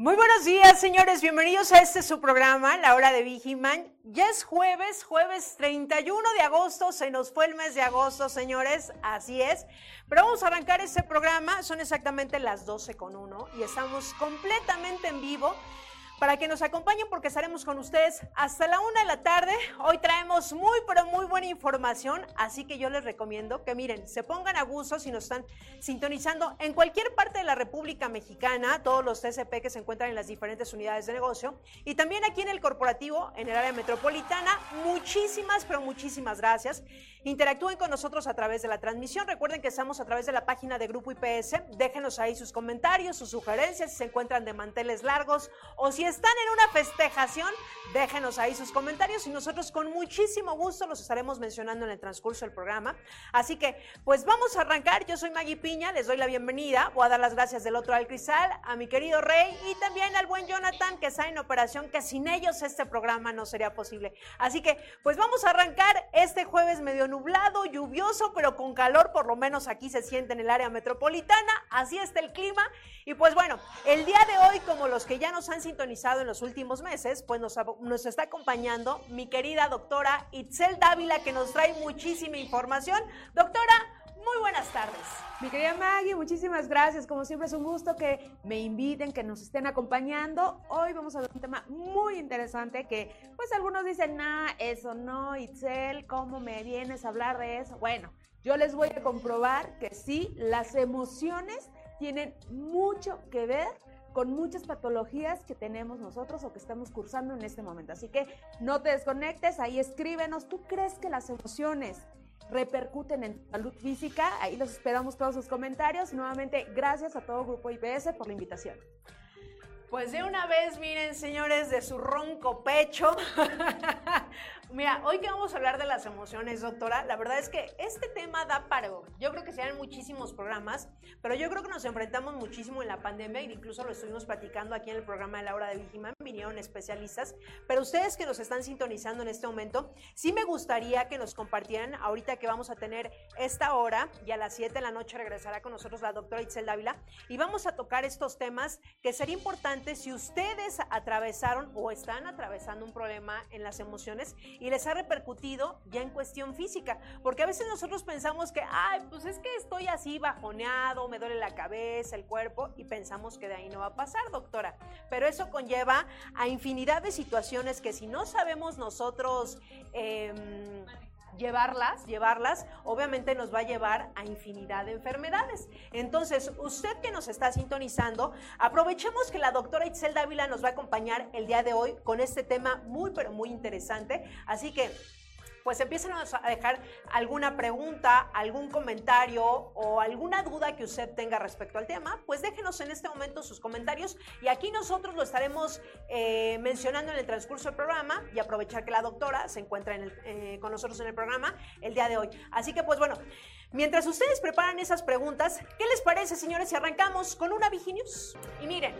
Muy buenos días, señores. Bienvenidos a este su programa, La Hora de Vigiman. Ya es jueves, jueves 31 de agosto. Se nos fue el mes de agosto, señores. Así es. Pero vamos a arrancar este programa. Son exactamente las 12 con 1 y estamos completamente en vivo para que nos acompañen porque estaremos con ustedes hasta la una de la tarde. Hoy traemos muy, pero muy buena información, así que yo les recomiendo que miren, se pongan a gusto si nos están sintonizando en cualquier parte de la República Mexicana, todos los TCP que se encuentran en las diferentes unidades de negocio y también aquí en el corporativo, en el área metropolitana. Muchísimas, pero muchísimas gracias. Interactúen con nosotros a través de la transmisión. Recuerden que estamos a través de la página de Grupo IPS. Déjenos ahí sus comentarios, sus sugerencias, si se encuentran de manteles largos o si están en una festejación, déjenos ahí sus comentarios y nosotros con muchísimo gusto los estaremos mencionando en el transcurso del programa. Así que, pues vamos a arrancar. Yo soy Maggie Piña, les doy la bienvenida. Voy a dar las gracias del otro al cristal, a mi querido Rey y también al buen Jonathan que está en operación, que sin ellos este programa no sería posible. Así que, pues vamos a arrancar este jueves medio nublado, lluvioso, pero con calor, por lo menos aquí se siente en el área metropolitana. Así está el clima. Y pues bueno, el día de hoy, como los que ya nos han sintonizado en los últimos meses, pues nos, nos está acompañando mi querida doctora Itzel Dávila, que nos trae muchísima información. Doctora, muy buenas tardes. Mi querida Maggie, muchísimas gracias. Como siempre es un gusto que me inviten, que nos estén acompañando. Hoy vamos a ver un tema muy interesante que pues algunos dicen, nah, eso no, Itzel, ¿cómo me vienes a hablar de eso? Bueno, yo les voy a comprobar que sí, las emociones tienen mucho que ver con muchas patologías que tenemos nosotros o que estamos cursando en este momento. Así que no te desconectes, ahí escríbenos. ¿Tú crees que las emociones repercuten en salud física? Ahí los esperamos todos sus comentarios. Nuevamente, gracias a todo Grupo IPS por la invitación. Pues de una vez, miren, señores, de su ronco pecho. Mira, hoy que vamos a hablar de las emociones, doctora, la verdad es que este tema da para, yo creo que se dan muchísimos programas, pero yo creo que nos enfrentamos muchísimo en la pandemia, e incluso lo estuvimos platicando aquí en el programa de la hora de Vigiman, vinieron especialistas, pero ustedes que nos están sintonizando en este momento, sí me gustaría que nos compartieran, ahorita que vamos a tener esta hora, y a las 7 de la noche regresará con nosotros la doctora Itzel Dávila, y vamos a tocar estos temas que sería importante si ustedes atravesaron o están atravesando un problema en las emociones y les ha repercutido ya en cuestión física. Porque a veces nosotros pensamos que, ay, pues es que estoy así bajoneado, me duele la cabeza, el cuerpo, y pensamos que de ahí no va a pasar, doctora. Pero eso conlleva a infinidad de situaciones que si no sabemos nosotros... Eh, llevarlas, llevarlas, obviamente nos va a llevar a infinidad de enfermedades. Entonces, usted que nos está sintonizando, aprovechemos que la doctora Itzel Dávila nos va a acompañar el día de hoy con este tema muy, pero muy interesante. Así que pues empiecen a dejar alguna pregunta, algún comentario o alguna duda que usted tenga respecto al tema, pues déjenos en este momento sus comentarios y aquí nosotros lo estaremos eh, mencionando en el transcurso del programa y aprovechar que la doctora se encuentra en el, eh, con nosotros en el programa el día de hoy. Así que pues bueno, mientras ustedes preparan esas preguntas, ¿qué les parece señores si arrancamos con una Viginius? Y miren,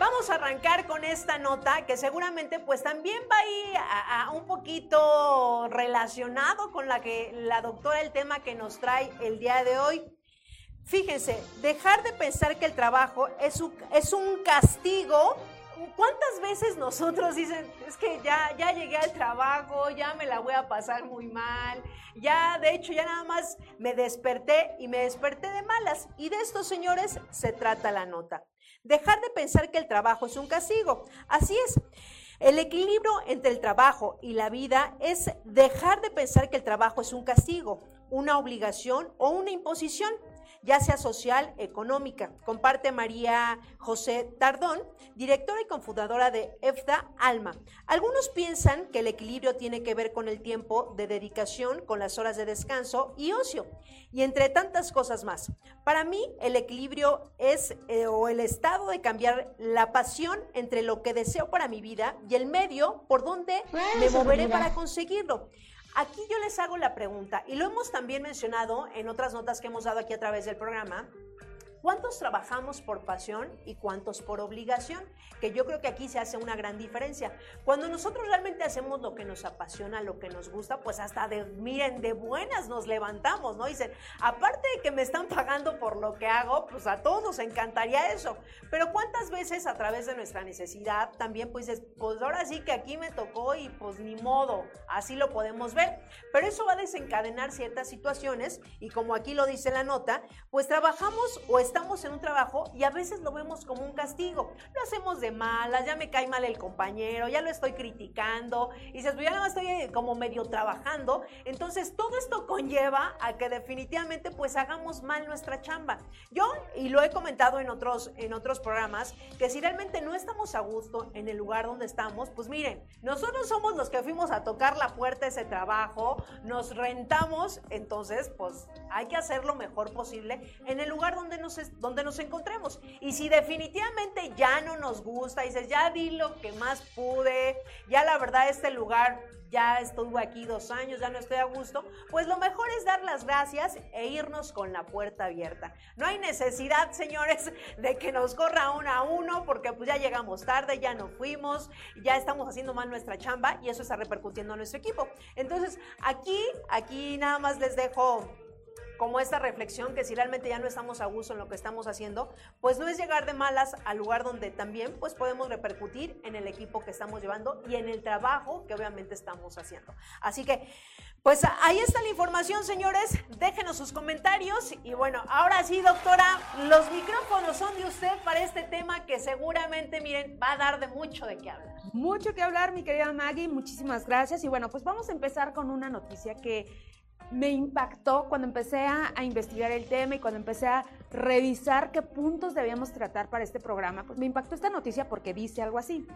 Vamos a arrancar con esta nota que seguramente pues también va a ir a, un poquito relacionado con la que la doctora el tema que nos trae el día de hoy. Fíjense, dejar de pensar que el trabajo es un, es un castigo. ¿Cuántas veces nosotros dicen, es que ya, ya llegué al trabajo, ya me la voy a pasar muy mal, ya de hecho ya nada más me desperté y me desperté de malas? Y de estos señores se trata la nota. Dejar de pensar que el trabajo es un castigo. Así es. El equilibrio entre el trabajo y la vida es dejar de pensar que el trabajo es un castigo, una obligación o una imposición. Ya sea social, económica. Comparte María José Tardón, directora y confundadora de EFDA Alma. Algunos piensan que el equilibrio tiene que ver con el tiempo de dedicación, con las horas de descanso y ocio, y entre tantas cosas más. Para mí, el equilibrio es eh, o el estado de cambiar la pasión entre lo que deseo para mi vida y el medio por donde me moveré para conseguirlo. Aquí yo les hago la pregunta, y lo hemos también mencionado en otras notas que hemos dado aquí a través del programa, ¿Cuántos trabajamos por pasión y cuántos por obligación? Que yo creo que aquí se hace una gran diferencia. Cuando nosotros realmente hacemos lo que nos apasiona, lo que nos gusta, pues hasta de, miren, de buenas nos levantamos, ¿no? Dicen, aparte de que me están pagando por lo que hago, pues a todos nos encantaría eso. Pero ¿cuántas veces a través de nuestra necesidad también pues pues ahora sí que aquí me tocó y pues ni modo, así lo podemos ver. Pero eso va a desencadenar ciertas situaciones y como aquí lo dice la nota, pues trabajamos o en un trabajo y a veces lo vemos como un castigo. Lo hacemos de malas, ya me cae mal el compañero, ya lo estoy criticando y dices, pues ya nada más estoy eh, como medio trabajando. Entonces todo esto conlleva a que definitivamente pues hagamos mal nuestra chamba. Yo, y lo he comentado en otros, en otros programas, que si realmente no estamos a gusto en el lugar donde estamos, pues miren, nosotros somos los que fuimos a tocar la puerta ese trabajo, nos rentamos, entonces pues hay que hacer lo mejor posible en el lugar donde nos donde nos encontremos. Y si definitivamente ya no nos gusta, dices, ya di lo que más pude, ya la verdad este lugar ya estuve aquí dos años, ya no estoy a gusto, pues lo mejor es dar las gracias e irnos con la puerta abierta. No hay necesidad, señores, de que nos corra uno a uno, porque pues ya llegamos tarde, ya no fuimos, ya estamos haciendo mal nuestra chamba y eso está repercutiendo a nuestro equipo. Entonces, aquí, aquí nada más les dejo como esta reflexión que si realmente ya no estamos a gusto en lo que estamos haciendo, pues no es llegar de malas al lugar donde también pues podemos repercutir en el equipo que estamos llevando y en el trabajo que obviamente estamos haciendo. Así que pues ahí está la información, señores. Déjenos sus comentarios. Y bueno, ahora sí, doctora, los micrófonos son de usted para este tema que seguramente, miren, va a dar de mucho de qué hablar. Mucho que hablar, mi querida Maggie. Muchísimas gracias. Y bueno, pues vamos a empezar con una noticia que me impactó cuando empecé a, investigar el tema y cuando empecé a revisar qué puntos debíamos tratar para este programa, pues me impactó esta noticia porque dice algo así.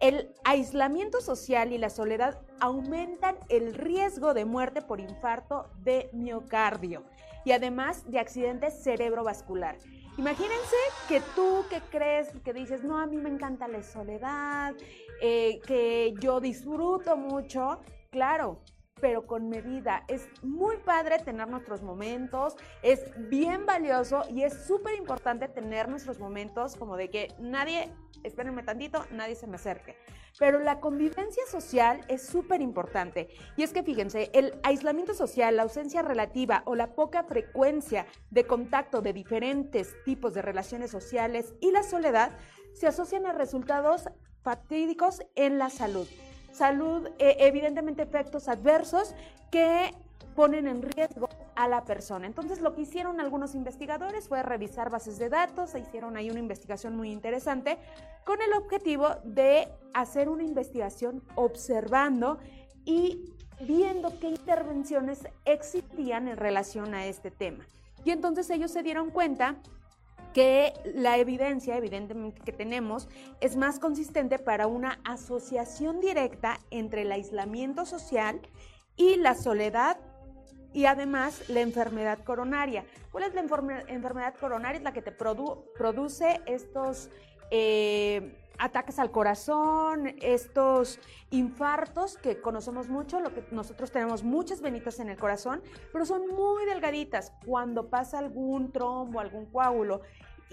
El aislamiento social y la soledad aumentan el riesgo de muerte por infarto de miocardio y además de accidentes cerebrovascular. Imagínense que tú que crees, que dices, no, a mí me encanta la soledad, eh, que yo disfruto mucho, claro, pero con medida. Es muy padre tener nuestros momentos, es bien valioso y es súper importante tener nuestros momentos como de que nadie, espérenme tantito, nadie se me acerque. Pero la convivencia social es súper importante. Y es que fíjense, el aislamiento social, la ausencia relativa o la poca frecuencia de contacto de diferentes tipos de relaciones sociales y la soledad se asocian a resultados fatídicos en la salud salud, eh, evidentemente efectos adversos que ponen en riesgo a la persona. Entonces lo que hicieron algunos investigadores fue revisar bases de datos, e hicieron ahí una investigación muy interesante con el objetivo de hacer una investigación observando y viendo qué intervenciones existían en relación a este tema. Y entonces ellos se dieron cuenta que la evidencia, evidentemente, que tenemos es más consistente para una asociación directa entre el aislamiento social y la soledad y además la enfermedad coronaria. ¿Cuál es la enfermedad coronaria? Es la que te produce estos eh, ataques al corazón, estos infartos que conocemos mucho, lo que nosotros tenemos muchas venitas en el corazón, pero son muy delgaditas. Cuando pasa algún trombo, algún coágulo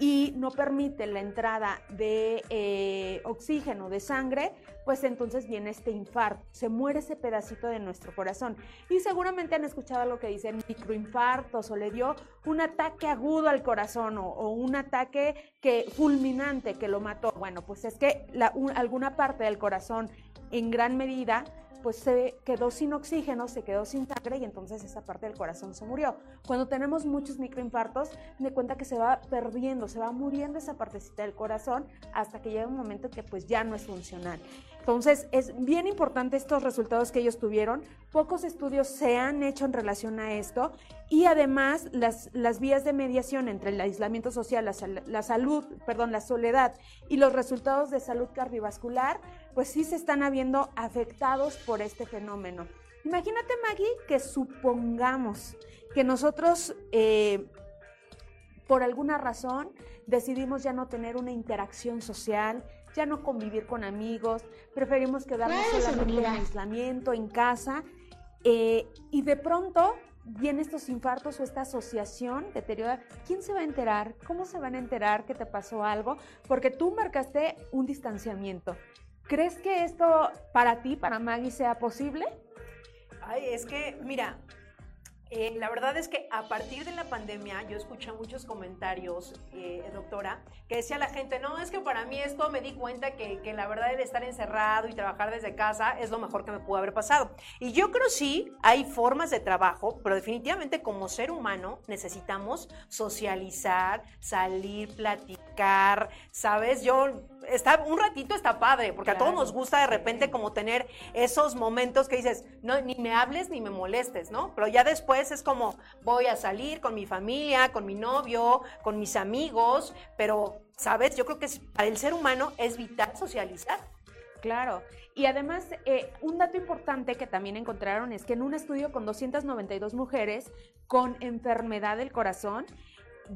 y no permite la entrada de eh, oxígeno, de sangre, pues entonces viene este infarto, se muere ese pedacito de nuestro corazón. Y seguramente han escuchado lo que dicen microinfartos o le dio un ataque agudo al corazón o, un ataque que, fulminante que lo mató. Bueno, pues es que alguna parte del corazón en gran medida pues se quedó sin oxígeno, se quedó sin sangre y entonces esa parte del corazón se murió. Cuando tenemos muchos microinfartos, me cuenta que se va perdiendo, se va muriendo esa partecita del corazón hasta que llega un momento que pues ya no es funcional. Entonces, es bien importante estos resultados que ellos tuvieron. Pocos estudios se han hecho en relación a esto y además las, las vías de mediación entre el aislamiento social, la, la, salud, perdón, la soledad y los resultados de salud cardiovascular, pues sí se están habiendo afectados por este fenómeno. Imagínate, Maggie, que supongamos que nosotros, eh, por alguna razón, decidimos ya no tener una interacción social, ya no convivir con amigos, preferimos quedarnos solamente en aislamiento, en casa, eh, y de pronto vienen estos infartos o esta asociación deteriorada. ¿Quién se va a enterar? ¿Cómo se van a enterar que te pasó algo? Porque tú marcaste un distanciamiento. ¿Crees que esto para ti, para Maggie, sea posible? Ay, es que, mira, eh, la verdad es que a partir de la pandemia yo escuché muchos comentarios, eh, doctora, que decía la gente, no, es que para mí esto me di cuenta que, que, la verdad el estar encerrado y trabajar desde casa es lo mejor que me pudo haber pasado. Y yo creo sí, hay formas de trabajo, pero definitivamente como ser humano necesitamos socializar, salir, platicar, ¿sabes? Yo está, un ratito está padre, porque a todos nos gusta de repente como tener esos momentos que dices, no, ni me hables ni me molestes, ¿no? Pero ya después es como, voy a salir con mi familia, con mi novio, con mis amigos, pero, ¿sabes? Yo creo que para el ser humano es vital socializar. Claro. Y además, eh, un dato importante que también encontraron es que en un estudio con 292 mujeres con enfermedad del corazón,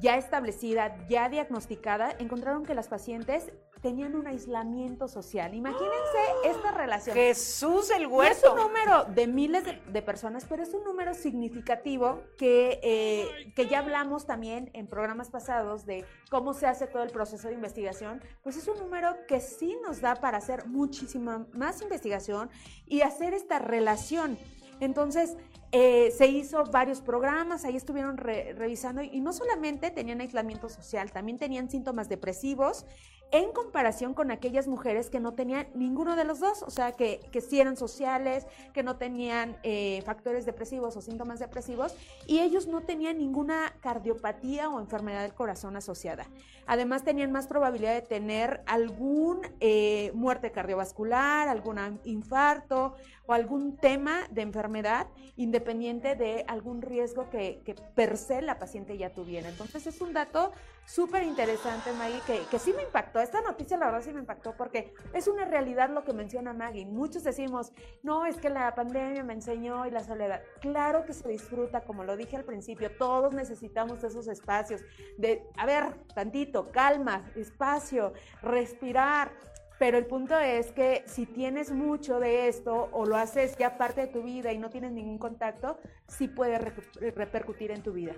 ya establecida, ya diagnosticada, encontraron que las pacientes tenían un aislamiento social. Imagínense esta relación. Jesús el huerto. es un número de miles de, personas, pero es un número significativo que, eh, que ya hablamos también en programas pasados de cómo se hace todo el proceso de investigación. Pues es un número que sí nos da para hacer muchísima más investigación y hacer esta relación. Entonces, eh, se hizo varios programas, ahí estuvieron revisando y no solamente tenían aislamiento social, también tenían síntomas depresivos en comparación con aquellas mujeres que no tenían ninguno de los dos, o sea, que, que sí eran sociales, que no tenían eh, factores depresivos o síntomas depresivos, y ellos no tenían ninguna cardiopatía o enfermedad del corazón asociada. Además, tenían más probabilidad de tener algún eh, muerte cardiovascular, algún infarto o algún tema de enfermedad independiente de algún riesgo que, que per se la paciente ya tuviera. Entonces, es un dato súper interesante, Maggie, que, que sí me impactó. Esta noticia la verdad sí me impactó porque es una realidad lo que menciona Maggie. Muchos decimos, no, es que la pandemia me enseñó y la soledad. Claro que se disfruta, como lo dije al principio, todos necesitamos esos espacios de, a ver, tantito, calma, espacio, respirar. Pero el punto es que si tienes mucho de esto o lo haces ya parte de tu vida y no tienes ningún contacto, sí puede repercutir en tu vida.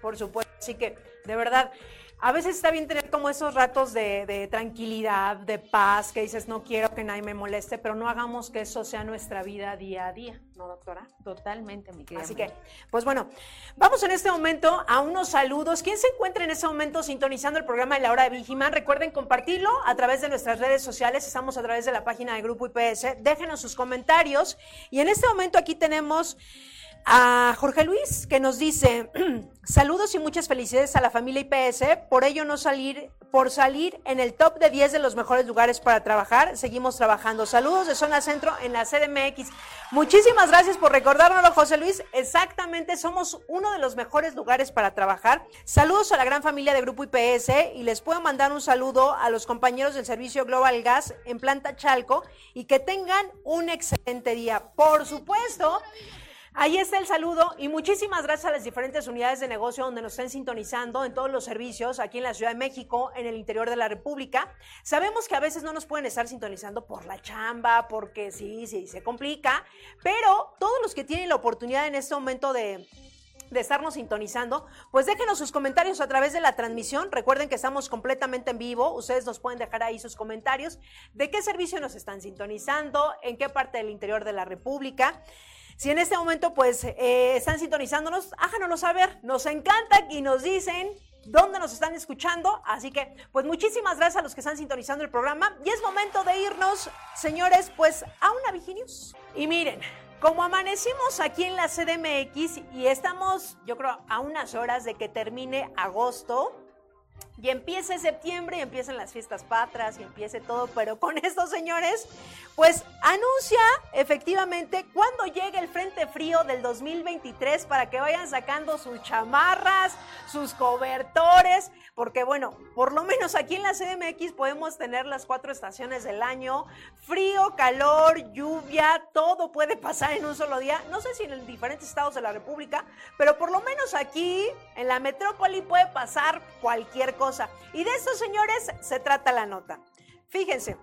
Por supuesto. Así que, de verdad, a veces está bien tener como esos ratos de, tranquilidad, de paz, que dices, no quiero que nadie me moleste, pero no hagamos que eso sea nuestra vida día a día, ¿no, doctora? Totalmente, mi querida. Así que, pues bueno, vamos en este momento a unos saludos. ¿Quién se encuentra en este momento sintonizando el programa de la hora de Vigiman? Recuerden compartirlo a través de nuestras redes sociales. Estamos a través de la página de Grupo IPS. Déjenos sus comentarios. Y en este momento aquí tenemos a Jorge Luis, que nos dice, saludos y muchas felicidades a la familia IPS, por ello no salir, por salir en el top de 10 de los mejores lugares para trabajar, seguimos trabajando. Saludos de Zona Centro en la CDMX. Muchísimas gracias por recordárnoslo, José Luis. Exactamente, somos uno de los mejores lugares para trabajar. Saludos a la gran familia de Grupo IPS y les puedo mandar un saludo a los compañeros del servicio Global Gas en Planta Chalco y que tengan un excelente día. Por supuesto, Ahí está el saludo y muchísimas gracias a las diferentes unidades de negocio donde nos estén sintonizando en todos los servicios aquí en la Ciudad de México, en el interior de la República. Sabemos que a veces no nos pueden estar sintonizando por la chamba, porque sí, sí, se complica, pero todos los que tienen la oportunidad en este momento de de estarnos sintonizando, pues déjenos sus comentarios a través de la transmisión. Recuerden que estamos completamente en vivo. Ustedes nos pueden dejar ahí sus comentarios de qué servicio nos están sintonizando, en qué parte del interior de la República. Si en este momento pues eh, están sintonizándonos, háganoslo saber. Nos encanta y nos dicen dónde nos están escuchando. Así que, pues muchísimas gracias a los que están sintonizando el programa. Y es momento de irnos, señores, pues a una Viginews. Y miren, como amanecimos aquí en la CDMX y estamos, yo creo, a unas horas de que termine agosto, y empiece septiembre y empiecen las fiestas patras y empiece todo, pero con estos señores, pues anuncia efectivamente cuando llegue el Frente Frío del 2023 para que vayan sacando sus chamarras, sus cobertores, porque bueno, por lo menos aquí en la CDMX podemos tener las cuatro estaciones del año, frío, calor, lluvia, todo puede pasar en un solo día, no sé si en diferentes estados de la República, pero por lo menos aquí en la metrópoli puede pasar cualquier cosa. Y de estos señores se trata la nota. Fíjense.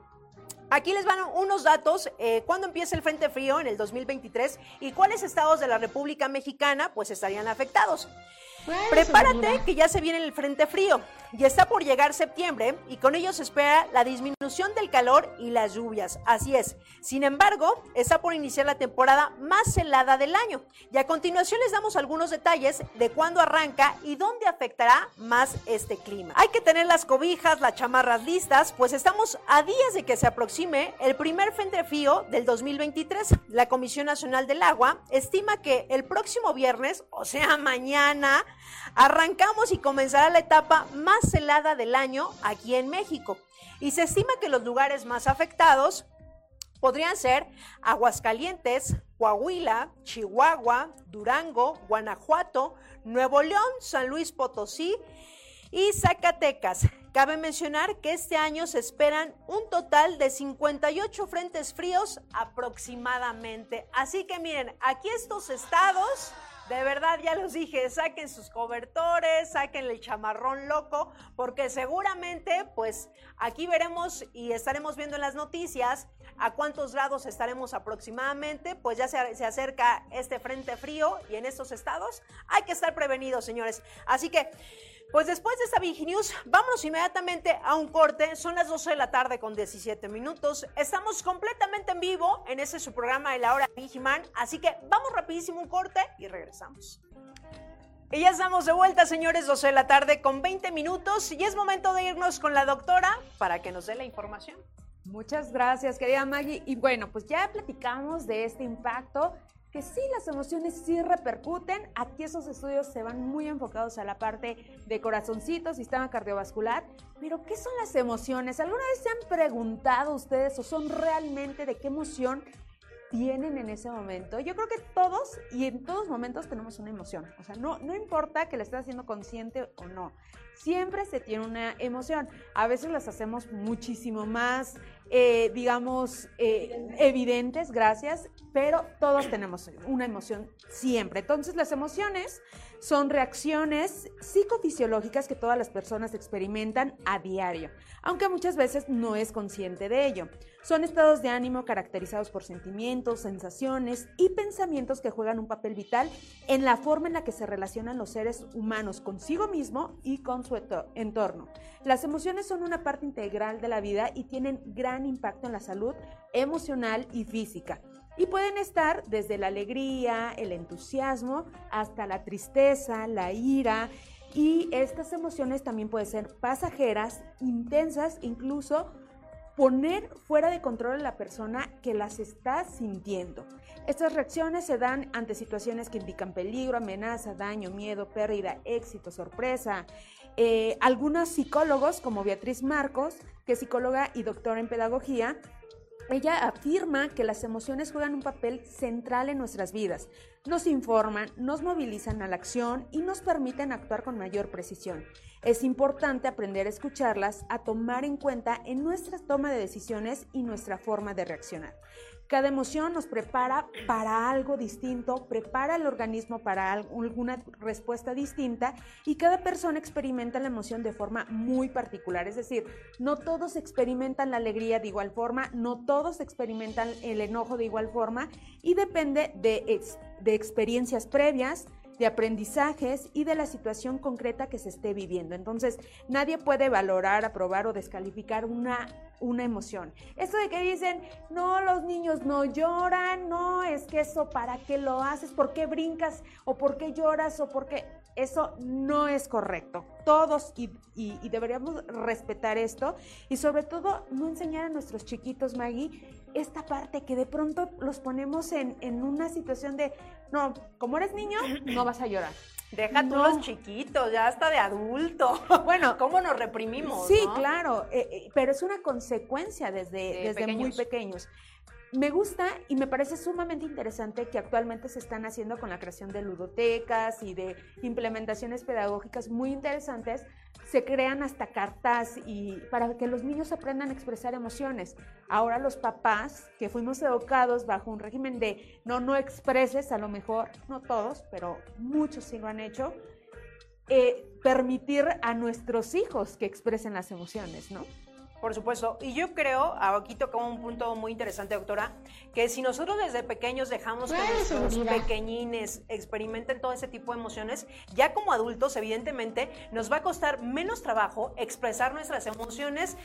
Aquí les van unos datos, eh, cuándo empieza el Frente Frío en el 2023 y cuáles estados de la República Mexicana pues estarían afectados. Prepárate que ya se viene el frente frío y está por llegar septiembre y con ello se espera la disminución del calor y las lluvias. Así es. Sin embargo, está por iniciar la temporada más helada del año. Y a continuación les damos algunos detalles de cuándo arranca y dónde afectará más este clima. Hay que tener las cobijas, las chamarras listas, pues estamos a días de que se aproxime el primer frente frío del 2023. La Comisión Nacional del Agua estima que el próximo viernes, o sea, mañana, Arrancamos y comenzará la etapa más helada del año aquí en México. Y se estima que los lugares más afectados podrían ser Aguascalientes, Coahuila, Chihuahua, Durango, Guanajuato, Nuevo León, San Luis Potosí y Zacatecas. Cabe mencionar que este año se esperan un total de 58 frentes fríos aproximadamente. Así que miren, aquí estos estados de verdad, ya los dije, saquen sus cobertores, saquen el chamarrón loco, porque seguramente, pues aquí veremos y estaremos viendo en las noticias a cuántos grados estaremos aproximadamente, pues ya se, se acerca este frente frío y en estos estados hay que estar prevenidos, señores. Así que... Pues después de esta News, vámonos inmediatamente a un corte. Son las 12 de la tarde con 17 minutos. Estamos completamente en vivo en ese su programa de la hora Vigiman. Así que vamos rapidísimo un corte y regresamos. Y ya estamos de vuelta, señores, 12 de la tarde con 20 minutos. Y es momento de irnos con la doctora para que nos dé la información. Muchas gracias, querida Maggie. Y bueno, pues ya platicamos de este impacto que sí las emociones sí repercuten. Aquí esos estudios se van muy enfocados a la parte de corazoncito, sistema cardiovascular. Pero ¿qué son las emociones? ¿Alguna vez se han preguntado ustedes o son realmente de qué emoción tienen en ese momento? Yo creo que todos y en todos momentos tenemos una emoción. O sea, no, no importa que la estés haciendo consciente o no. Siempre se tiene una emoción. A veces las hacemos muchísimo más eh, digamos, eh, evidentes, gracias, pero todos tenemos una emoción siempre. Entonces, las emociones son reacciones psicofisiológicas que todas las personas experimentan a diario, aunque muchas veces no es consciente de ello. Son estados de ánimo caracterizados por sentimientos, sensaciones y pensamientos que juegan un papel vital en la forma en la que se relacionan los seres humanos consigo mismo y con su entorno. Las emociones son una parte integral de la vida y tienen gran impacto en la salud emocional y física. Y pueden estar desde la alegría, el entusiasmo, hasta la tristeza, la ira. Y estas emociones también pueden ser pasajeras, intensas, incluso poner fuera de control a la persona que las está sintiendo. Estas reacciones se dan ante situaciones que indican peligro, amenaza, daño, miedo, pérdida, éxito, sorpresa. Eh, algunos psicólogos, como Beatriz Marcos, que es psicóloga y doctora en pedagogía, ella afirma que las emociones juegan un papel central en nuestras vidas. Nos informan, nos movilizan a la acción y nos permiten actuar con mayor precisión. Es importante aprender a escucharlas, a tomar en cuenta en nuestra toma de decisiones y nuestra forma de reaccionar. Cada emoción nos prepara para algo distinto, prepara el organismo para alguna respuesta distinta y cada persona experimenta la emoción de forma muy particular. Es decir, no todos experimentan la alegría de igual forma, no todos experimentan el enojo de igual forma y depende de, de experiencias previas, de aprendizajes y de la situación concreta que se esté viviendo. Entonces, nadie puede valorar, aprobar o descalificar una, una emoción. Esto de que dicen, no, los niños no lloran, no, es que eso, ¿para qué lo haces? ¿Por qué brincas? ¿O por qué lloras? ¿O por qué? Eso no es correcto. Todos y, deberíamos respetar esto y sobre todo no enseñar a nuestros chiquitos, Maggie, esta parte que de pronto los ponemos en, en una situación de, no, como eres niño, no vas a llorar. Deja tú los chiquitos, ya hasta de adulto. Bueno, ¿Cómo nos reprimimos? Sí, no? claro, eh, eh, pero es una consecuencia desde, De desde muy pequeños. Me gusta y me parece sumamente interesante que actualmente se están haciendo con la creación de ludotecas y de implementaciones pedagógicas muy interesantes. Se crean hasta cartas y para que los niños aprendan a expresar emociones. Ahora los papás que fuimos educados bajo un régimen de no, no expreses, a lo mejor, no todos, pero muchos sí lo han hecho, eh, permitir a nuestros hijos que expresen las emociones, ¿no? Por supuesto. Y yo creo, aquí toca un punto muy interesante, doctora, que si nosotros desde pequeños dejamos que nuestros pequeñines experimenten todo ese tipo de emociones, ya como adultos, evidentemente, nos va a costar menos trabajo expresar nuestras emociones.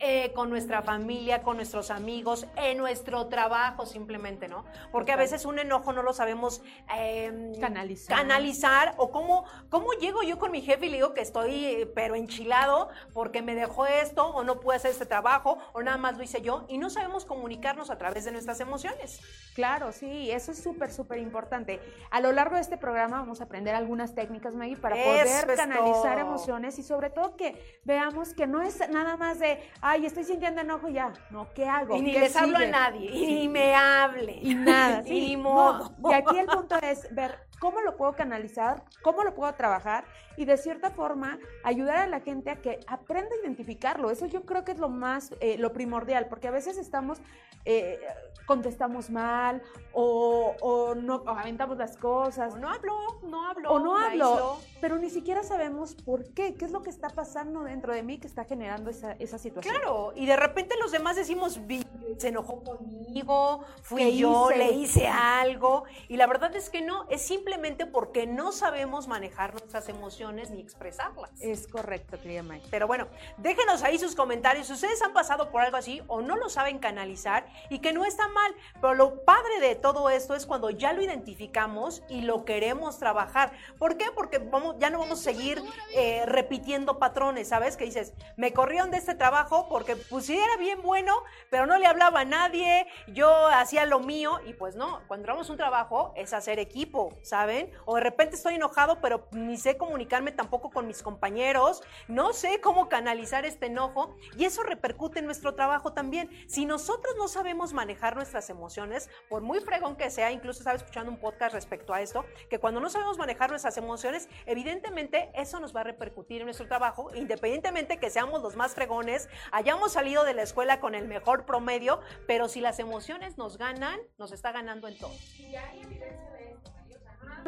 Eh, con nuestra familia, con nuestros amigos, en nuestro trabajo simplemente, ¿no? Porque a veces un enojo no lo sabemos eh, Canalizar. canalizar o cómo, cómo llego yo con mi jefe y le digo que estoy pero enchilado porque me dejó esto o no pude hacer este trabajo o nada más lo hice yo y no sabemos comunicarnos a través de nuestras emociones. Claro, sí, eso es súper, súper importante. A lo largo de este programa vamos a aprender algunas técnicas, Maggie, para Eso poder es canalizar todo. emociones y sobre todo que veamos que no es nada más de, ay, estoy sintiendo enojo ya. No, ¿qué hago? Y ni ¿Qué les hablo a nadie, y ni me hable. Y nada, Y ni no. modo. Y aquí el punto es ver cómo lo puedo canalizar, cómo lo puedo trabajar y de cierta forma ayudar a la gente a que aprenda a identificarlo. Eso yo creo que es lo más, eh, lo primordial, porque a veces estamos, eh, contestamos mal o, o no o aventamos las cosas. O no hablo, no hablo. O no hablo, pero ni siquiera sabemos por qué, qué es lo que está pasando dentro de mí que está generando esa, esa situación. Claro, y de repente los demás decimos, "Vi- se enojó conmigo, fui ¿Qué yo, hice? le hice algo. Y la verdad es que no, es simplemente porque no sabemos manejar nuestras emociones ni expresarlas. Es correcto, querida Mike. Pero bueno, déjenos ahí sus comentarios. Ustedes han pasado por algo así o no lo saben canalizar y que no está mal. Pero lo padre de todo esto es cuando ya lo identificamos y lo queremos trabajar. ¿Por qué? Porque vamos, ya no vamos a seguir eh, repitiendo patrones, ¿sabes? Que dices, me corrieron de este trabajo porque pues sí era bien bueno, pero no le hablaba a nadie, yo hacía lo mío y pues no, cuando entramos a un trabajo es hacer equipo, ¿saben? O de repente estoy enojado, pero ni sé comunicarme tampoco con mis compañeros, no sé cómo canalizar este enojo y eso repercute en nuestro trabajo también. Si nosotros no sabemos manejar nuestras emociones, por muy fregón que sea, incluso estaba escuchando un podcast respecto a esto, que cuando no sabemos manejar nuestras emociones, evidentemente eso nos va a repercutir en nuestro trabajo, independientemente que seamos los más fregones, hayamos salido de la escuela con el mejor promedio, pero si las emociones nos ganan, nos está ganando en todo.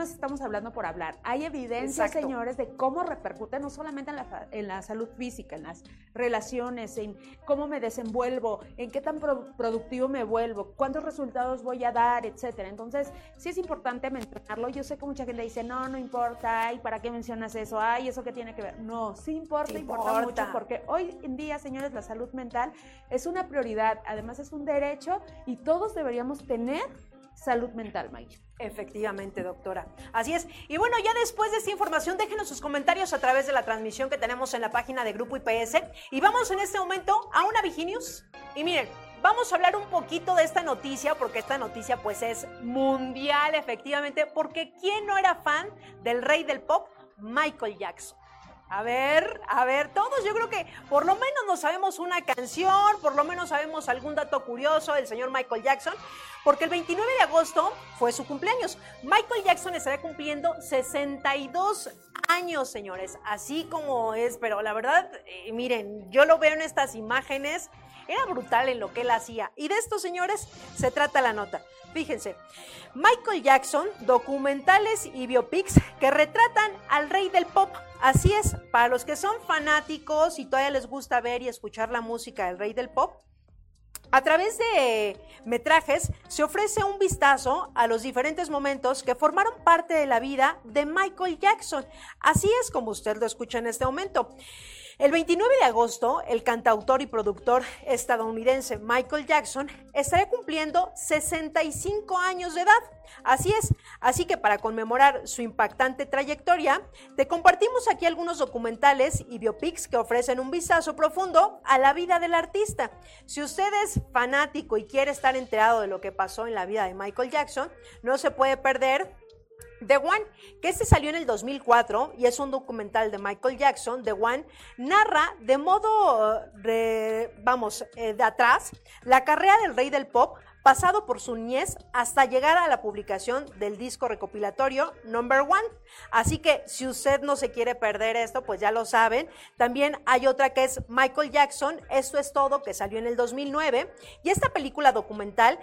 Estamos hablando por hablar. Hay evidencia, Exacto. señores, de cómo repercute no solamente en la, en la salud física, en las relaciones, en cómo me desenvuelvo, en qué tan pro- productivo me vuelvo, cuántos resultados voy a dar, etcétera. Entonces, sí es importante mencionarlo. Yo sé que mucha gente dice, no, no importa, ay, ¿para qué mencionas eso? Ay, ¿eso qué tiene que ver? No, sí importa, importa, importa. mucho, porque hoy en día, señores, la salud mental es una prioridad, además es un derecho y todos deberíamos tener salud mental, Maya. Efectivamente, doctora. Así es. Y bueno, ya después de esta información, déjenos sus comentarios a través de la transmisión que tenemos en la página de Grupo IPS. Y vamos en este momento a una Viginius. Y miren, vamos a hablar un poquito de esta noticia, porque esta noticia pues es mundial, efectivamente, porque ¿quién no era fan del rey del pop, Michael Jackson? A ver, a ver, todos yo creo que por lo menos nos sabemos una canción, por lo menos sabemos algún dato curioso del señor Michael Jackson, porque el 29 de agosto fue su cumpleaños. Michael Jackson estará cumpliendo 62 años, señores, así como es, pero la verdad, eh, miren, yo lo veo en estas imágenes, era brutal en lo que él hacía. Y de estos señores se trata la nota. Fíjense, Michael Jackson, documentales y biopics que retratan al rey del pop. Así es, para los que son fanáticos y todavía les gusta ver y escuchar la música del rey del pop, a través de metrajes se ofrece un vistazo a los diferentes momentos que formaron parte de la vida de Michael Jackson. Así es como usted lo escucha en este momento. El 29 de agosto, el cantautor y productor estadounidense Michael Jackson estará cumpliendo 65 años de edad. Así es, así que para conmemorar su impactante trayectoria, te compartimos aquí algunos documentales y biopics que ofrecen un vistazo profundo a la vida del artista. Si usted es fanático y quiere estar enterado de lo que pasó en la vida de Michael Jackson, no se puede perder The One, que este salió en el 2004 y es un documental de Michael Jackson. The One narra de modo, eh, vamos, eh, de atrás, la carrera del rey del pop pasado por su niñez hasta llegar a la publicación del disco recopilatorio Number One. Así que si usted no se quiere perder esto, pues ya lo saben. También hay otra que es Michael Jackson, Esto es todo, que salió en el 2009. Y esta película documental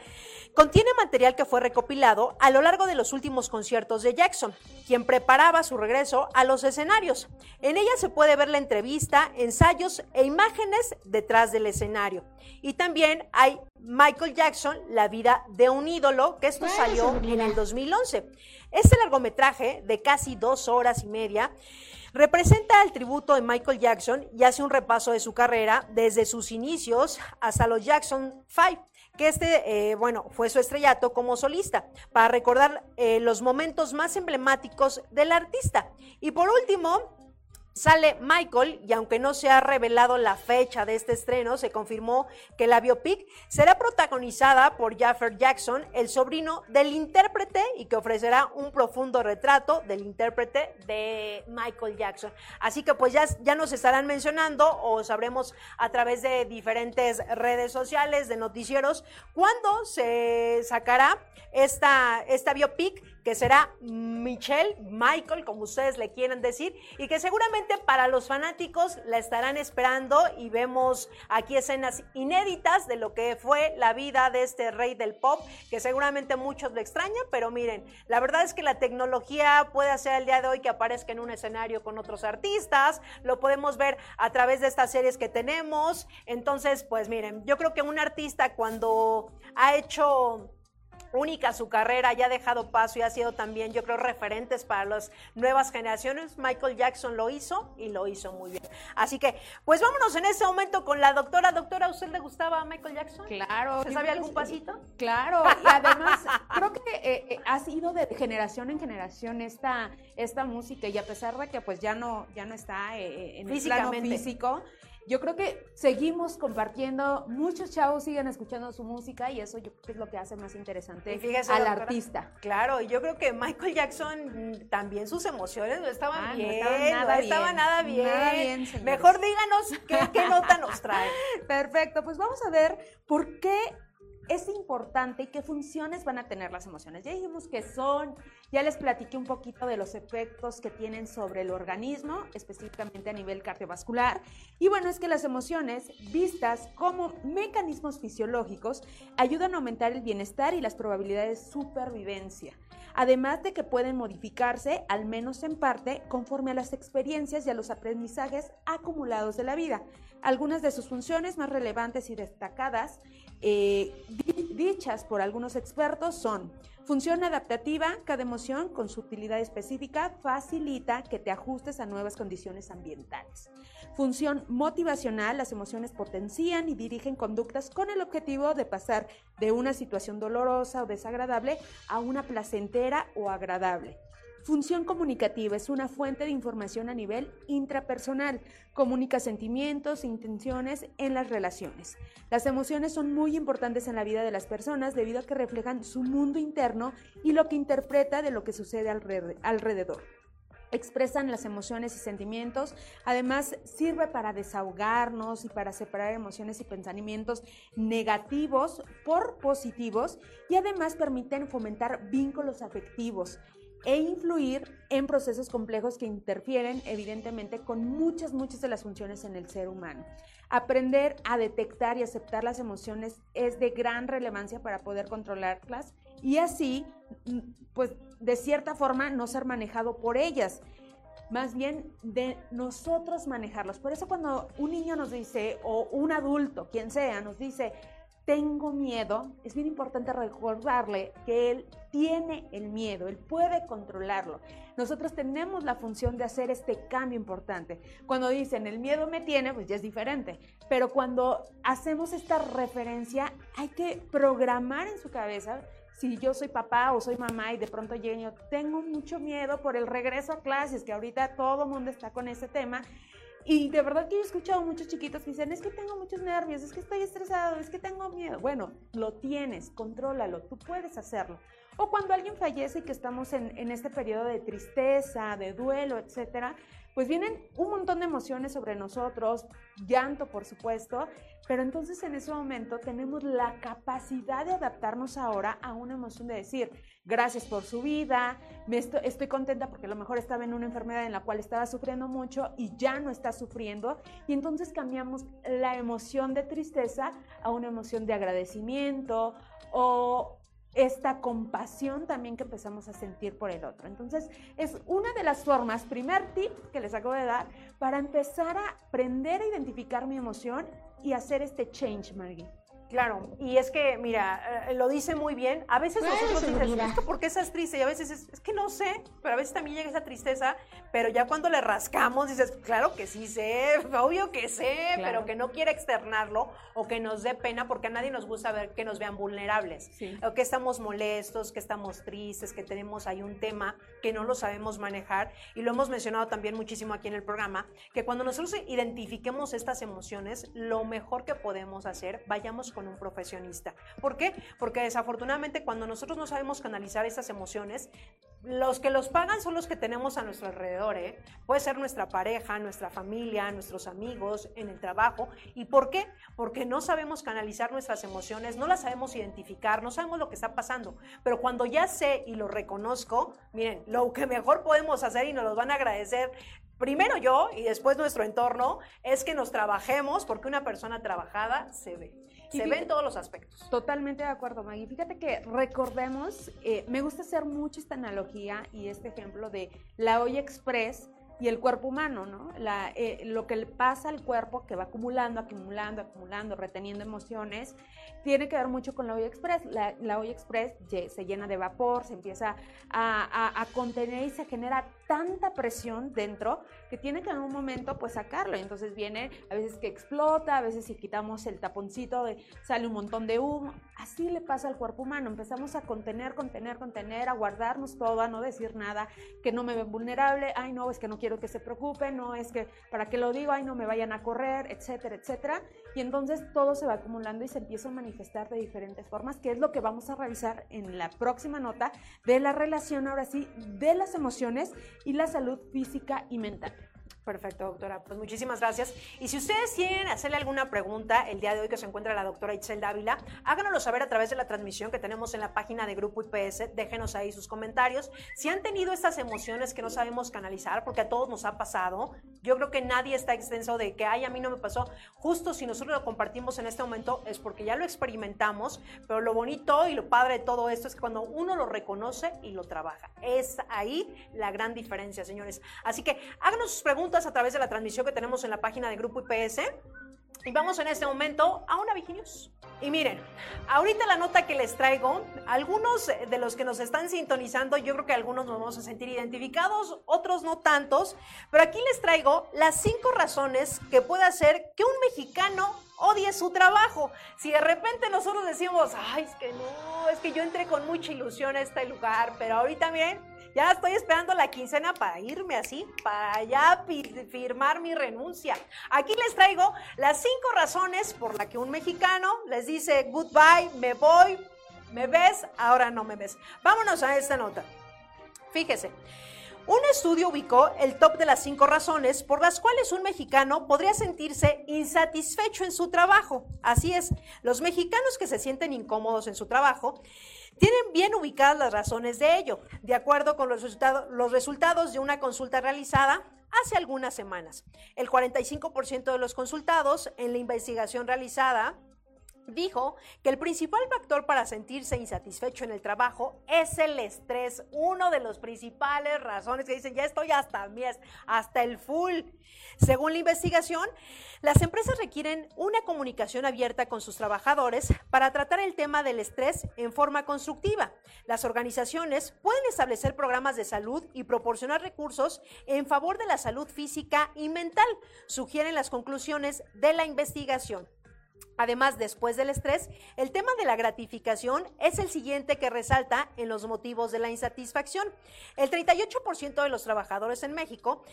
contiene material que fue recopilado a lo largo de los últimos conciertos de Jackson, quien preparaba su regreso a los escenarios. En ella se puede ver la entrevista, ensayos e imágenes detrás del escenario. Y también hay Michael Jackson, La vida de un ídolo, que esto salió en el 2011. Este largometraje de casi dos horas y media representa el tributo de Michael Jackson y hace un repaso de su carrera desde sus inicios hasta los Jackson 5 que este, eh, bueno, fue su estrellato como solista, para recordar eh, los momentos más emblemáticos del artista. Y por último, Sale Michael y aunque no se ha revelado la fecha de este estreno, se confirmó que la biopic será protagonizada por Jaffer Jackson, el sobrino del intérprete y que ofrecerá un profundo retrato del intérprete de Michael Jackson. Así que pues ya, ya nos estarán mencionando o sabremos a través de diferentes redes sociales, de noticieros, cuándo se sacará esta, esta biopic que será Michelle, Michael, como ustedes le quieran decir, y que seguramente para los fanáticos la estarán esperando y vemos aquí escenas inéditas de lo que fue la vida de este rey del pop, que seguramente muchos lo extrañan, pero miren, la verdad es que la tecnología puede hacer el día de hoy que aparezca en un escenario con otros artistas, lo podemos ver a través de estas series que tenemos, entonces, pues miren, yo creo que un artista cuando ha hecho única su carrera, ya ha dejado paso y ha sido también, yo creo, referentes para las nuevas generaciones. Michael Jackson lo hizo y lo hizo muy bien. Así que, pues vámonos en este momento con la doctora. Doctora, ¿a usted le gustaba Michael Jackson? Claro. ¿Se sabe algún pasito? Claro, y además creo que eh, eh, ha sido de generación en generación esta, esta música y a pesar de que pues ya no, ya no está eh, en el plano físico, yo creo que seguimos compartiendo, muchos chavos siguen escuchando su música y eso yo creo que es lo que hace más interesante al artista. Claro, y yo creo que Michael Jackson mm, también sus emociones no estaban bien, no estaban nada bien. Nada bien. Mejor díganos qué, qué nota nos trae. Perfecto, pues vamos a ver por qué es importante y qué funciones van a tener las emociones. Ya dijimos que son, ya les platiqué un poquito de los efectos que tienen sobre el organismo, específicamente a nivel cardiovascular. Y bueno, es que las emociones, vistas como mecanismos fisiológicos, ayudan a aumentar el bienestar y las probabilidades de supervivencia. Además de que pueden modificarse, al menos en parte, conforme a las experiencias y a los aprendizajes acumulados de la vida. Algunas de sus funciones más relevantes y destacadas eh, dichas por algunos expertos son función adaptativa, cada emoción con su utilidad específica facilita que te ajustes a nuevas condiciones ambientales. Función motivacional, las emociones potencian y dirigen conductas con el objetivo de pasar de una situación dolorosa o desagradable a una placentera o agradable. Función comunicativa es una fuente de información a nivel intrapersonal. Comunica sentimientos, intenciones en las relaciones. Las emociones son muy importantes en la vida de las personas debido a que reflejan su mundo interno y lo que interpreta de lo que sucede alrededor expresan las emociones y sentimientos. Además, sirve para desahogarnos y para separar emociones y pensamientos negativos por positivos y además permiten fomentar vínculos afectivos e influir en procesos complejos que interfieren evidentemente con muchas, muchas de las funciones en el ser humano. Aprender a detectar y aceptar las emociones es de gran relevancia para poder controlarlas y así, mm, pues de cierta forma, no ser manejado por ellas más bien de nosotros manejarlos. Por eso cuando un niño nos dice, o un adulto, quien sea, nos dice, tengo miedo, es bien importante recordarle que él tiene el miedo, él puede controlarlo. Nosotros tenemos la función de hacer este cambio importante. Cuando dicen el miedo me tiene, pues ya es diferente. Pero cuando hacemos esta referencia, hay que programar en su cabeza si yo soy papá o soy mamá y de pronto llego, tengo mucho miedo por el regreso a clases, que ahorita todo el mundo está con ese tema Y de verdad que yo he escuchado muchos chiquitos que dicen, es que tengo muchos nervios, es que estoy estresado, es que tengo miedo. Bueno, lo tienes, contrólalo, tú puedes hacerlo. O cuando alguien fallece y que estamos en, en este periodo de tristeza, de duelo, etcétera, pues vienen un montón de emociones sobre nosotros, llanto por supuesto, pero entonces en ese momento tenemos la capacidad de adaptarnos ahora a una emoción de decir, gracias por su vida, me estoy, estoy, contenta porque a lo mejor estaba en una enfermedad en la cual estaba sufriendo mucho y ya no está sufriendo, y entonces cambiamos la emoción de tristeza a una emoción de agradecimiento o esta compasión también que empezamos a sentir por el otro. Entonces, es una de las formas, primer tip que les acabo de dar, para empezar a aprender a identificar mi emoción y hacer este change, Margie. Claro, y es que, mira, eh, lo dice muy bien. A veces nosotros dices, es que ¿por qué estás triste? Y a veces es, es, que no sé, pero a veces también llega esa tristeza, pero ya cuando le rascamos dices, claro que sí sé, obvio que sé, claro. pero que no quiere externarlo o que nos dé pena porque a nadie nos gusta ver que nos vean vulnerables, sí. o que estamos molestos, que estamos tristes, que tenemos ahí un tema que no lo sabemos manejar. Y lo hemos mencionado también muchísimo aquí en el programa, que cuando nosotros identifiquemos estas emociones, lo mejor que podemos hacer, vayamos con un profesionista. ¿Por qué? Porque desafortunadamente cuando nosotros no sabemos canalizar esas emociones, los que los pagan son los que tenemos a nuestro alrededor. ¿eh? Puede ser nuestra pareja, nuestra familia, nuestros amigos, en el trabajo. ¿Y por qué? Porque no sabemos canalizar nuestras emociones, no las sabemos identificar, no sabemos lo que está pasando. Pero cuando ya sé y lo reconozco, miren, lo que mejor podemos hacer y nos lo van a agradecer primero yo y después nuestro entorno es que nos trabajemos porque una persona trabajada se ve. Se ve en todos los aspectos. Totalmente de acuerdo, Maggie. Fíjate que recordemos, eh, me gusta hacer mucho esta analogía y este ejemplo de la olla express y el cuerpo humano, ¿no? La, eh, lo que le pasa al cuerpo que va acumulando, acumulando, acumulando, reteniendo emociones, tiene que ver mucho con la olla express. La, la express se llena de vapor, se empieza a, a, a, contener y se genera tanta presión dentro que tiene que en un momento pues sacarlo. Y entonces viene a veces que explota, a veces si quitamos el taponcito de, sale un montón de humo. Así le pasa al cuerpo humano. Empezamos a contener, contener, contener, a guardarnos todo, a no decir nada, que no me ven vulnerable, ay no, es que no quiero que se preocupen, no es que para qué lo digo, ay no me vayan a correr, etcétera, etcétera. Y entonces todo se va acumulando y se empieza a manifestar de diferentes formas, que es lo que vamos a revisar en la próxima nota de la relación ahora sí de las emociones y la salud física y mental. Perfecto, doctora. Pues muchísimas gracias. Y si ustedes quieren hacerle alguna pregunta el día de hoy que se encuentra la doctora Itzel Dávila, háganoslo saber a través de la transmisión que tenemos en la página de Grupo IPS. Déjenos ahí sus comentarios. Si han tenido estas emociones que no sabemos canalizar, porque a todos nos ha pasado, yo creo que nadie está extenso de que, ay, a mí no me pasó. Justo si nosotros lo compartimos en este momento es porque ya lo experimentamos, pero lo bonito y lo padre de todo esto es que cuando uno lo reconoce y lo trabaja. Es ahí la gran diferencia, señores. Así que háganos sus preguntas a través de la transmisión que tenemos en la página de Grupo IPS. Y vamos en este momento a una Viginews. Y miren, ahorita la nota que les traigo, algunos de los que nos están sintonizando, yo creo que algunos nos vamos a sentir identificados, otros no tantos, pero aquí les traigo las cinco razones que puede hacer que un mexicano odie su trabajo. Si de repente nosotros decimos, ay, es que no, es que yo entré con mucha ilusión a este lugar, pero ahorita miren, ya estoy esperando la quincena para irme así, para ya firmar mi renuncia. Aquí les traigo las cinco razones por las que un mexicano les dice goodbye, me voy, me ves, ahora no me ves. Vámonos a esta nota. Fíjese. Un estudio ubicó el top de las cinco razones por las cuales un mexicano podría sentirse insatisfecho en su trabajo. Así es, los mexicanos que se sienten incómodos en su trabajo tienen bien ubicadas las razones de ello, de acuerdo con los, resultado, los resultados de una consulta realizada hace algunas semanas. El 45% de los consultados en la investigación realizada dijo que el principal factor para sentirse insatisfecho en el trabajo es el estrés, uno de los principales razones que dicen, ya estoy hasta mies, hasta el full. Según la investigación, las empresas requieren una comunicación abierta con sus trabajadores para tratar el tema del estrés en forma constructiva. Las organizaciones pueden establecer programas de salud y proporcionar recursos en favor de la salud física y mental, sugieren las conclusiones de la investigación. Además, después del estrés, el tema de la gratificación es el siguiente que resalta en los motivos de la insatisfacción. El 38% de los trabajadores en México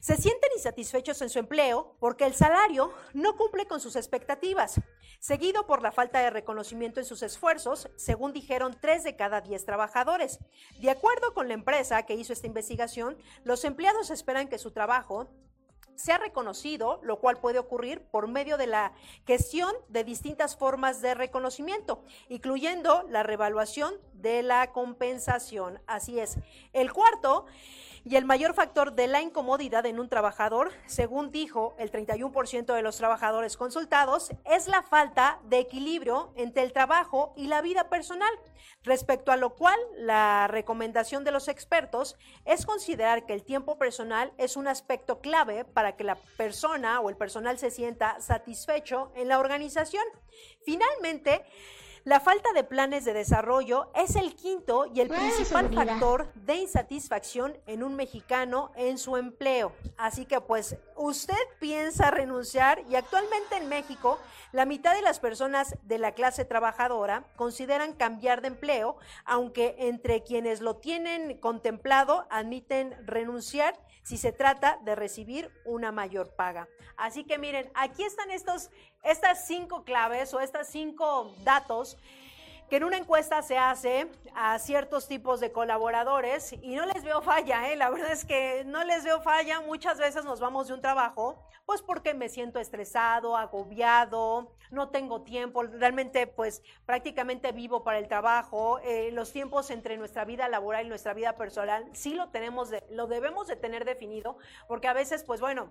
Se sienten insatisfechos en su empleo porque el salario no cumple con sus expectativas, seguido por la falta de reconocimiento en sus esfuerzos, según dijeron tres de cada diez trabajadores. De acuerdo con la empresa que hizo esta investigación, los empleados esperan que su trabajo sea reconocido, lo cual puede ocurrir por medio de la gestión de distintas formas de reconocimiento, incluyendo la revaluación de la compensación. Así es. El cuarto y el mayor factor de la incomodidad en un trabajador, según dijo el 31% de los trabajadores consultados, es la falta de equilibrio entre el trabajo y la vida personal, respecto a lo cual la recomendación de los expertos es considerar que el tiempo personal es un aspecto clave para que la persona o el personal se sienta satisfecho en la organización. Finalmente, la falta de planes de desarrollo es el quinto y el principal factor de insatisfacción en un mexicano en su empleo. Así que pues usted piensa renunciar y actualmente en México la mitad de las personas de la clase trabajadora consideran cambiar de empleo, aunque entre quienes lo tienen contemplado admiten renunciar si se trata de recibir una mayor paga. Así que miren, aquí están estos, estas cinco claves o estos cinco datos que en una encuesta se hace a ciertos tipos de colaboradores y no les veo falla, ¿eh? la verdad es que no les veo falla, muchas veces nos vamos de un trabajo, pues porque me siento estresado, agobiado, no tengo tiempo, realmente pues prácticamente vivo para el trabajo, eh, los tiempos entre nuestra vida laboral y nuestra vida personal sí lo tenemos, lo debemos de tener definido, porque a veces pues bueno,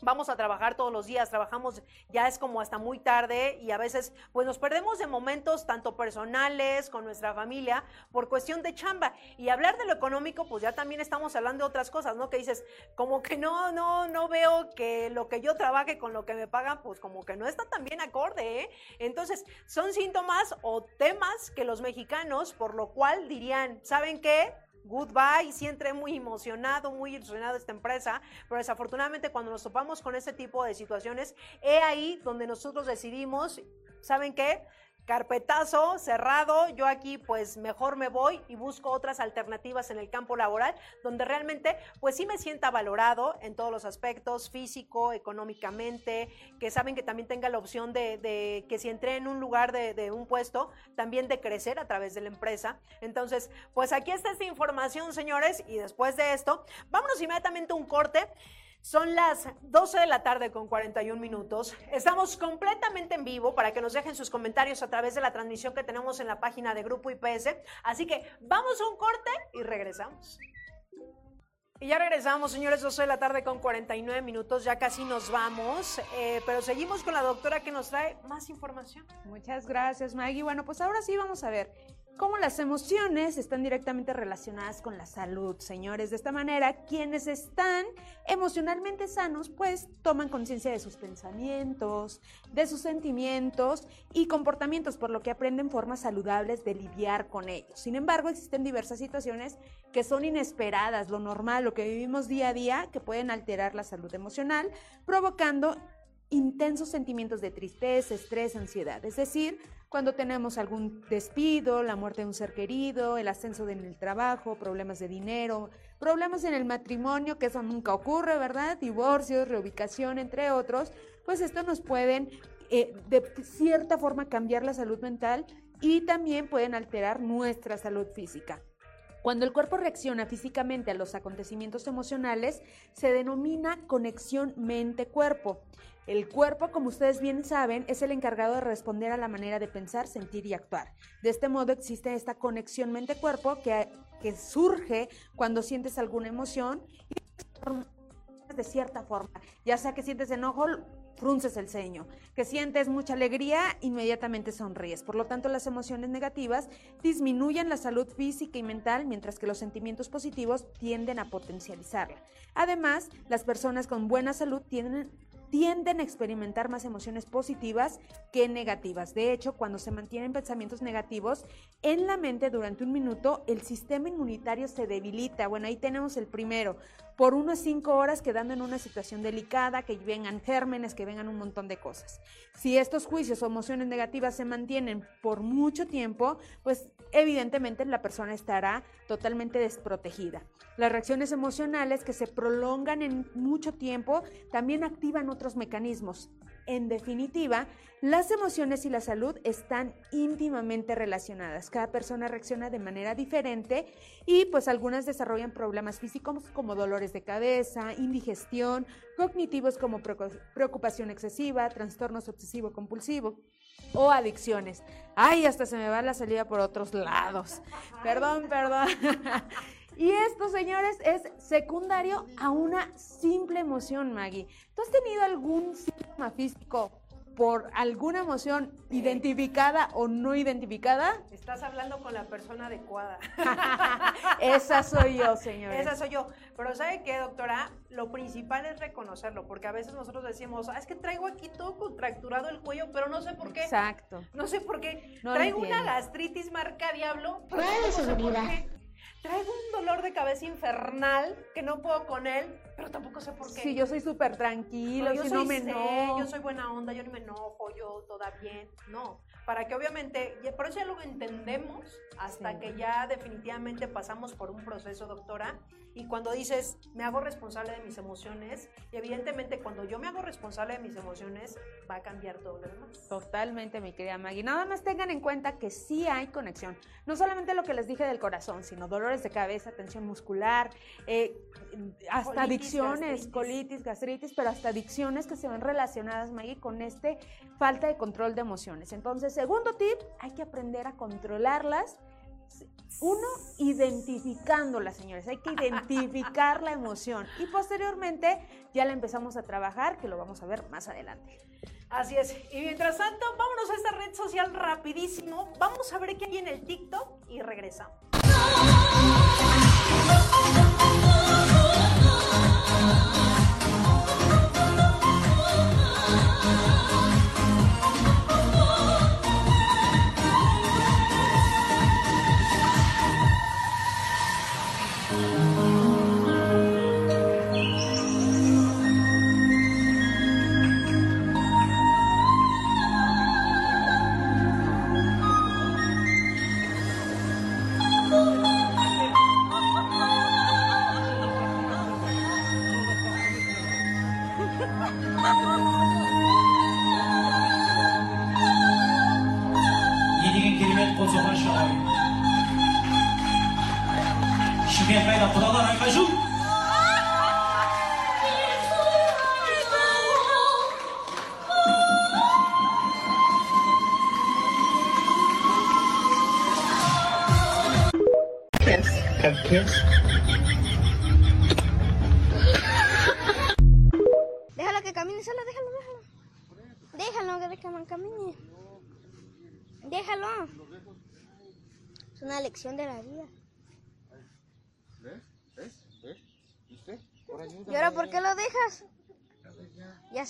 vamos a trabajar todos los días, trabajamos ya es como hasta muy tarde y a veces pues nos perdemos de momentos tanto personales con nuestra familia por cuestión de chamba y hablar de lo económico pues ya también estamos hablando de otras cosas, ¿no? Que dices, como que no, no, no veo que lo que yo trabaje con lo que me pagan pues como que no está tan bien acorde, ¿eh? Entonces son síntomas o temas que los mexicanos por lo cual dirían, ¿saben qué? Goodbye, sí entré muy emocionado, muy ilusionado esta empresa, pero desafortunadamente cuando nos topamos con este tipo de situaciones, he ahí donde nosotros decidimos, ¿saben qué? Carpetazo cerrado, yo aquí pues mejor me voy y busco otras alternativas en el campo laboral donde realmente pues sí me sienta valorado en todos los aspectos, físico, económicamente, que saben que también tenga la opción de, que si entré en un lugar de, de, un puesto, también de crecer a través de la empresa. Entonces, pues aquí está esta información, señores, y después de esto, vámonos inmediatamente a un corte. Son las 12 de la tarde con 41 minutos. Estamos completamente en vivo para que nos dejen sus comentarios a través de la transmisión que tenemos en la página de Grupo IPS. Así que vamos a un corte y regresamos. Y ya regresamos, señores, 12 de la tarde con 49 minutos, ya casi nos vamos, eh, pero seguimos con la doctora que nos trae más información. Muchas gracias, Maggie. Bueno, pues ahora sí vamos a ver cómo las emociones están directamente relacionadas con la salud, señores. De esta manera, quienes están emocionalmente sanos, pues toman conciencia de sus pensamientos, de sus sentimientos y comportamientos, por lo que aprenden formas saludables de lidiar con ellos. Sin embargo, existen diversas situaciones que son inesperadas, lo normal, lo que vivimos día a día, que pueden alterar la salud emocional, provocando intensos sentimientos de tristeza, estrés, ansiedad. Es decir, cuando tenemos algún despido, la muerte de un ser querido, el ascenso en el trabajo, problemas de dinero, problemas en el matrimonio, que eso nunca ocurre, ¿verdad? Divorcios, reubicación, entre otros, pues esto nos pueden eh, de cierta forma cambiar la salud mental y también pueden alterar nuestra salud física. Cuando el cuerpo reacciona físicamente a los acontecimientos emocionales, se denomina conexión mente-cuerpo. El cuerpo, como ustedes bien saben, es el encargado de responder a la manera de pensar, sentir y actuar. De este modo existe esta conexión mente-cuerpo que, que surge cuando sientes alguna emoción y de cierta forma. Ya sea que sientes enojo, frunces el ceño. Que sientes mucha alegría, inmediatamente sonríes. Por lo tanto, las emociones negativas disminuyen la salud física y mental, mientras que los sentimientos positivos tienden a potencializarla. Además, las personas con buena salud tienden a experimentar más emociones positivas que negativas. De hecho, cuando se mantienen pensamientos negativos en la mente durante un minuto, el sistema inmunitario se debilita. Bueno, ahí tenemos el primero por unas cinco horas quedando en una situación delicada, que vengan gérmenes, que vengan un montón de cosas. Si estos juicios o emociones negativas se mantienen por mucho tiempo, pues evidentemente la persona estará totalmente desprotegida. Las reacciones emocionales que se prolongan en mucho tiempo también activan otros mecanismos. En definitiva, las emociones y la salud están íntimamente relacionadas. Cada persona reacciona de manera diferente y pues algunas desarrollan problemas físicos como dolores de cabeza, indigestión, cognitivos como preocupación excesiva, trastornos obsesivo compulsivo o adicciones. Ay, hasta se me va la salida por otros lados. Perdón, perdón. Y esto, señores, es secundario a una simple emoción, Maggie. ¿Tú has tenido algún síntoma físico por alguna emoción identificada o no identificada? Estás hablando con la persona adecuada. Esa soy yo, señores. Esa soy yo. Pero ¿sabe qué, doctora? Lo principal es reconocerlo, porque a veces nosotros decimos, ah, es que traigo aquí todo contracturado el cuello, pero no sé por qué. Exacto. No sé por qué. traigo una gastritis marca diablo. Pero no sé por qué. Traigo un dolor de cabeza infernal que no puedo con él, pero tampoco sé por qué. Sí, yo soy súper tranquilo, yo no me enojo. Yo soy buena onda, yo no me enojo, yo toda bien. No, para que obviamente, por eso ya lo entendemos hasta que ya definitivamente pasamos por un proceso, doctora, y cuando dices, me hago responsable de mis emociones, y evidentemente cuando yo me hago responsable de mis emociones, va a cambiar todo lo demás. Totalmente, mi querida Maggie. Nada más tengan en cuenta que sí hay conexión. No solamente lo que les dije del corazón, sino dolores de cabeza, tensión muscular, eh, hasta adicciones, colitis, gastritis, pero hasta adicciones que se ven relacionadas, Maggie, con este falta de control de emociones. Entonces, segundo tip, hay que aprender a controlarlas uno, identificándola, señores. Hay que identificar la emoción. Y posteriormente ya la empezamos a trabajar, que lo vamos a ver más adelante. Así es. Y mientras tanto, vámonos a esta red social rapidísimo. Vamos a ver qué hay en el TikTok y regresamos.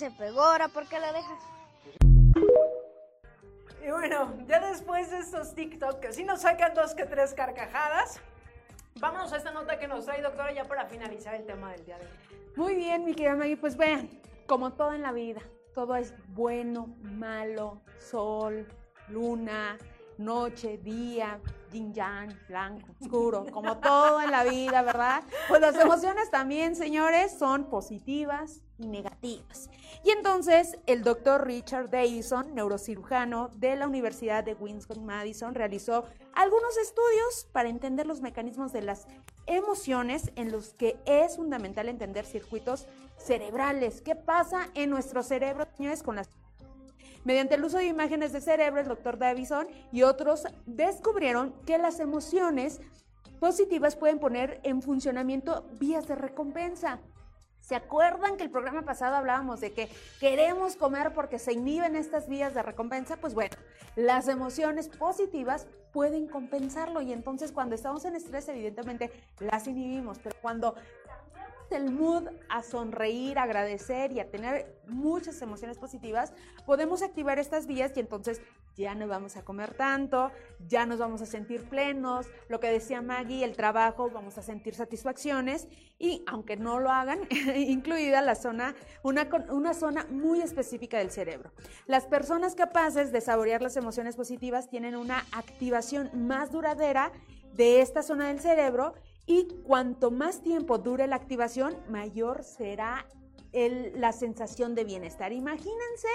Se pegó, ahora por qué lo dejas? Y bueno, ya después de estos TikTok que sí nos sacan dos que tres carcajadas, Vámonos a esta nota que nos trae, doctora, ya para finalizar el tema del día de hoy. Muy bien, mi querida Maggie. Pues vean, como todo en la vida, todo es bueno, malo, sol, luna, noche, día, yin yang, blanco, oscuro, como todo en la vida, ¿verdad? Pues las emociones también, señores, son positivas y negativas. Y entonces el doctor Richard Davison, neurocirujano de la Universidad de Wisconsin-Madison, realizó algunos estudios para entender los mecanismos de las emociones en los que es fundamental entender circuitos cerebrales. ¿Qué pasa en nuestro cerebro, señores, con las Mediante el uso de imágenes de cerebro, el doctor Davison y otros descubrieron que las emociones positivas pueden poner en funcionamiento vías de recompensa. ¿Se acuerdan que el programa pasado hablábamos de que queremos comer porque se inhiben estas vías de recompensa? Pues bueno, las emociones positivas pueden compensarlo y entonces cuando estamos en estrés evidentemente las inhibimos, pero cuando el mood a sonreír, agradecer y a tener muchas emociones positivas, podemos activar estas vías y entonces ya no vamos a comer tanto, ya nos vamos a sentir plenos, lo que decía Maggie, el trabajo, vamos a sentir satisfacciones y aunque no lo hagan, incluida la zona, una, una zona muy específica del cerebro. Las personas capaces de saborear las emociones positivas tienen una activación más duradera de esta zona del cerebro y cuanto más tiempo dure la activación, mayor será la sensación de bienestar. Imagínense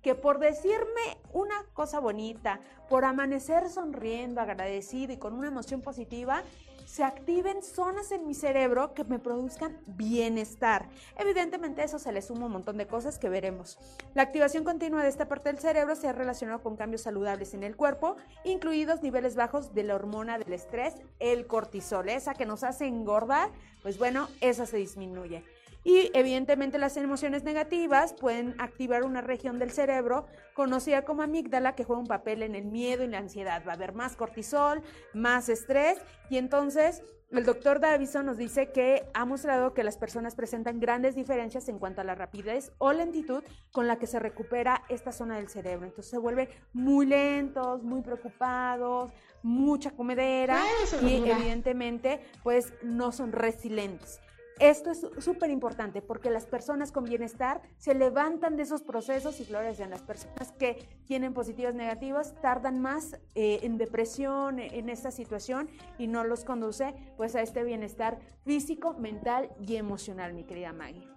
que por decirme una cosa bonita, por amanecer sonriendo, agradecido y con una emoción positiva, se activen zonas en mi cerebro que me produzcan bienestar. Evidentemente eso se le suma un montón de cosas que veremos. La activación continua de esta parte del cerebro se ha relacionado con cambios saludables en el cuerpo, incluidos niveles bajos de la hormona del estrés, el cortisol, esa que nos hace engordar, pues bueno, esa se disminuye. Y evidentemente las emociones negativas pueden activar una región del cerebro conocida como amígdala que juega un papel en el miedo y la ansiedad. Va a haber más cortisol, más estrés y entonces el doctor Davison nos dice que ha mostrado que las personas presentan grandes diferencias en cuanto a la rapidez o lentitud con la que se recupera esta zona del cerebro. Entonces se vuelven muy lentos, muy preocupados, mucha comedera y evidentemente pues no son resilientes. Esto es súper importante porque las personas con bienestar se levantan de esos procesos y florecen. Las personas que tienen positivas negativas tardan más eh, en depresión, en esta situación y no los conduce pues a este bienestar físico, mental y emocional, mi querida Maggie.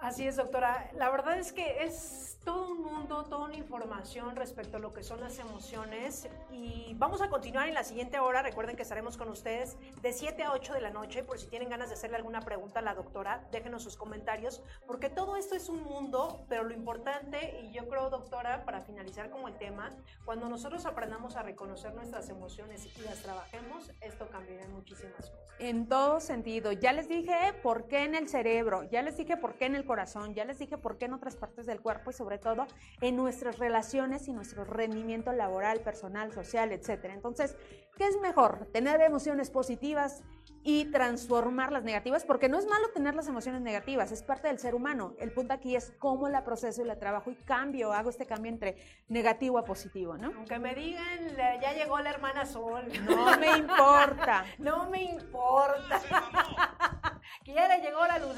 Así es, doctora. La verdad es que es todo un mundo, toda una información respecto a lo que son las emociones y vamos a continuar en la siguiente hora. Recuerden que estaremos con ustedes de 7 a 8 de la noche. Por si tienen ganas de hacerle alguna pregunta a la doctora, déjenos sus comentarios porque todo esto es un mundo, pero lo importante, y yo creo, doctora, para finalizar como el tema, cuando nosotros aprendamos a reconocer nuestras emociones y las trabajemos, esto cambiará muchísimas cosas. En todo sentido. Ya les dije por qué en el cerebro, ya les dije por qué en el corazón, ya les dije por qué en otras partes del cuerpo y sobre todo en nuestras relaciones y nuestro rendimiento laboral, personal, social, etc. Entonces, ¿qué es mejor? Tener emociones positivas y transformar las negativas, porque no es malo tener las emociones negativas, es parte del ser humano. El punto aquí es cómo la proceso y la trabajo y cambio, hago este cambio entre negativo a positivo, ¿no? Aunque me digan, ya llegó la hermana Sol. No me importa. no me importa.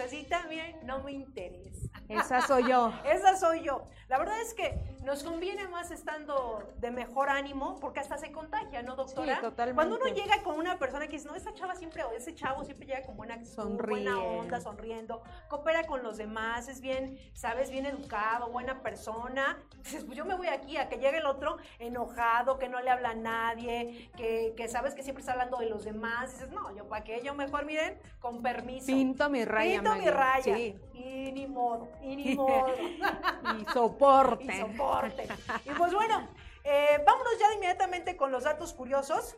Lucecita, miren, no me interesa. Esa soy yo. Esa soy yo. La verdad es que nos conviene más estando de mejor ánimo porque hasta se contagia, ¿no, doctora? Sí, totalmente. Cuando uno llega con una persona que dice, no, esa chava siempre, o ese chavo siempre llega con buena actitud, buena onda, sonriendo, coopera con los demás, es bien, sabes, bien educado, buena persona. Dices, pues yo me voy aquí a que llegue el otro enojado, que no le habla a nadie, que, que sabes que siempre está hablando de los demás. Dices, no, yo para qué, yo mejor, miren, con permiso. Pinto mi raya. Pinto mi raya. Sí. Y ni modo, y ni modo. y soporte. Y soporte. Y pues bueno, eh, vámonos ya inmediatamente con los datos curiosos.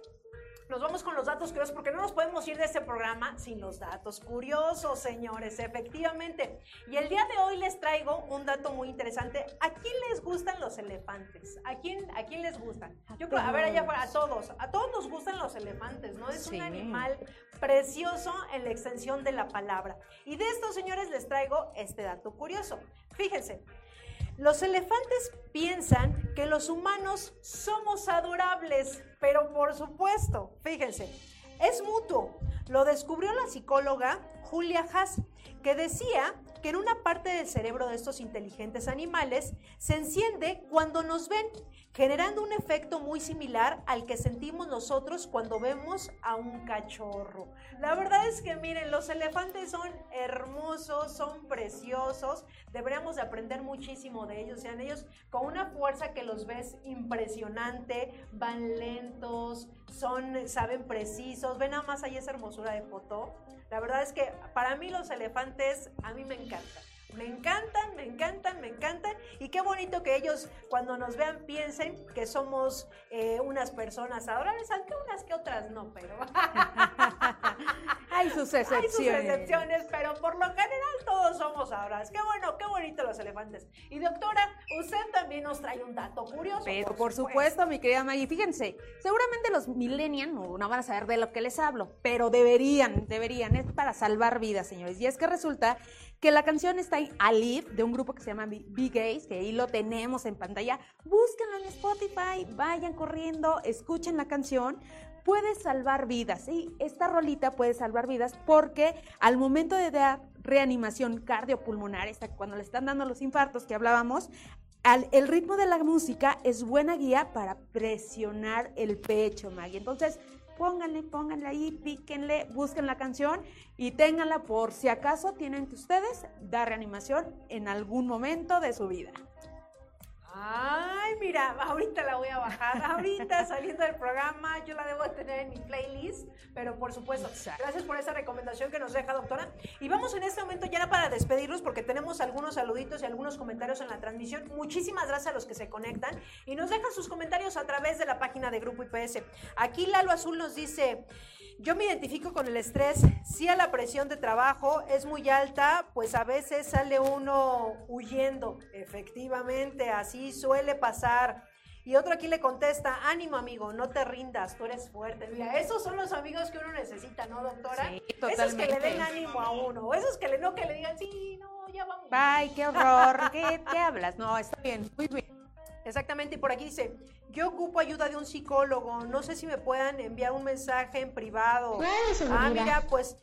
Nos vamos con los datos curiosos porque no nos podemos ir de este programa sin los datos curiosos, señores, efectivamente. Y el día de hoy les traigo un dato muy interesante. ¿A quién les gustan los elefantes? ¿A quién, a quién les gustan? Yo creo, a ver, allá afuera, a todos. A todos nos gustan los elefantes, ¿no? Es un animal precioso en la extensión de la palabra. Y de estos, señores, les traigo este dato curioso. Fíjense, los elefantes piensan que los humanos somos adorables, pero por supuesto, fíjense, es mutuo. Lo descubrió la psicóloga Julia Haas, que decía que en una parte del cerebro de estos inteligentes animales se enciende cuando nos ven generando un efecto muy similar al que sentimos nosotros cuando vemos a un cachorro. La verdad es que miren, los elefantes son hermosos, son preciosos, deberíamos de aprender muchísimo de ellos, sean ellos con una fuerza que los ves impresionante, van lentos, son, saben precisos, ven nada más ahí esa hermosura de foto. La verdad es que para mí los elefantes a mí me encantan. Me encantan, me encantan, me encantan. Y qué bonito que ellos cuando nos vean piensen que somos eh, unas personas adorables, aunque unas que otras no, pero... Hay sus excepciones. Hay sus excepciones, pero por lo general todos somos ahora. Qué bueno, qué bonito los elefantes. Y doctora, usted también nos trae un dato curioso. Pero por, supuesto, mi querida Maggie, fíjense, seguramente los millennials no, no van a saber de lo que les hablo, pero deberían, deberían, es para salvar vidas, señores. Y es que resulta que la canción está en Alive, de un grupo que se llama Big Gays, que ahí lo tenemos en pantalla. Búsquenlo en Spotify, vayan corriendo, escuchen la canción. Puede salvar vidas, ¿sí? Esta rolita puede salvar vidas porque al momento de dar reanimación cardiopulmonar, cuando le están dando los infartos que hablábamos, al, el ritmo de la música es buena guía para presionar el pecho, Maggie. Entonces, pónganle, pónganle ahí, píquenle, busquen la canción y ténganla por si acaso tienen que ustedes dar reanimación en algún momento de su vida. Ay, mira, ahorita la voy a bajar. Ahorita saliendo del programa, yo la debo de tener en mi playlist. Pero por supuesto, gracias por esa recomendación que nos deja, doctora. Y vamos en este momento ya para despedirnos porque tenemos algunos saluditos y algunos comentarios en la transmisión. Muchísimas gracias a los que se conectan y nos dejan sus comentarios a través de la página de Grupo IPS. Aquí Lalo Azul nos dice. Yo me identifico con el estrés. Si a la presión de trabajo es muy alta, pues a veces sale uno huyendo. Efectivamente, así suele pasar. Y otro aquí le contesta, ánimo amigo, no te rindas, tú eres fuerte. Mira, esos son los amigos que uno necesita, ¿no, doctora? Sí, Esos que le den ánimo a uno, esos que le no que le digan, sí, no, ya vamos. Ay, qué horror, ¿qué, qué hablas? No, está bien, muy bien. Exactamente, y por aquí dice, yo ocupo ayuda de un psicólogo, no sé si me puedan enviar un mensaje en privado. Ah, mira, pues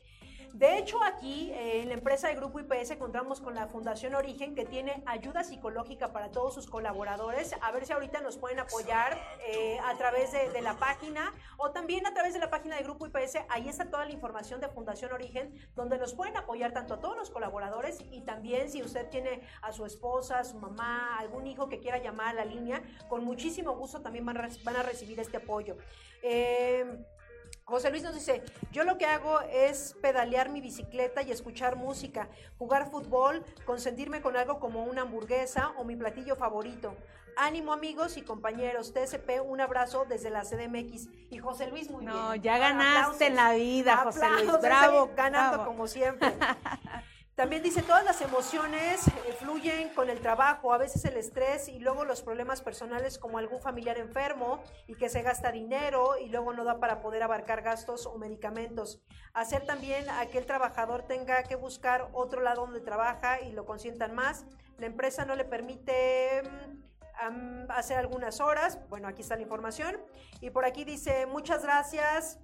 de hecho, aquí eh, en la empresa de Grupo IPS contamos con la Fundación Origen que tiene ayuda psicológica para todos sus colaboradores. A ver si ahorita nos pueden apoyar eh, a través de, la página o también a través de la página de Grupo IPS. Ahí está toda la información de Fundación Origen donde nos pueden apoyar tanto a todos los colaboradores y también si usted tiene a su esposa, a su mamá, algún hijo que quiera llamar a la línea, con muchísimo gusto también van a, van a recibir este apoyo. Eh, José Luis nos dice, yo lo que hago es pedalear mi bicicleta y escuchar música, jugar fútbol, consentirme con algo como una hamburguesa o mi platillo favorito. Ánimo amigos y compañeros, TSP, un abrazo desde la CDMX. Y José Luis, muy bien. No, ya ganaste en la vida, José Luis, Aplausos, bravo. Ganando bravo. como siempre. También dice, todas las emociones eh, fluyen con el trabajo, a veces el estrés y luego los problemas personales como algún familiar enfermo y que se gasta dinero y luego no da para poder abarcar gastos o medicamentos. Hacer también a que el trabajador tenga que buscar otro lado donde trabaja y lo consientan más. La empresa no le permite mm, hacer algunas horas. Bueno, aquí está la información. Y por aquí dice, muchas gracias.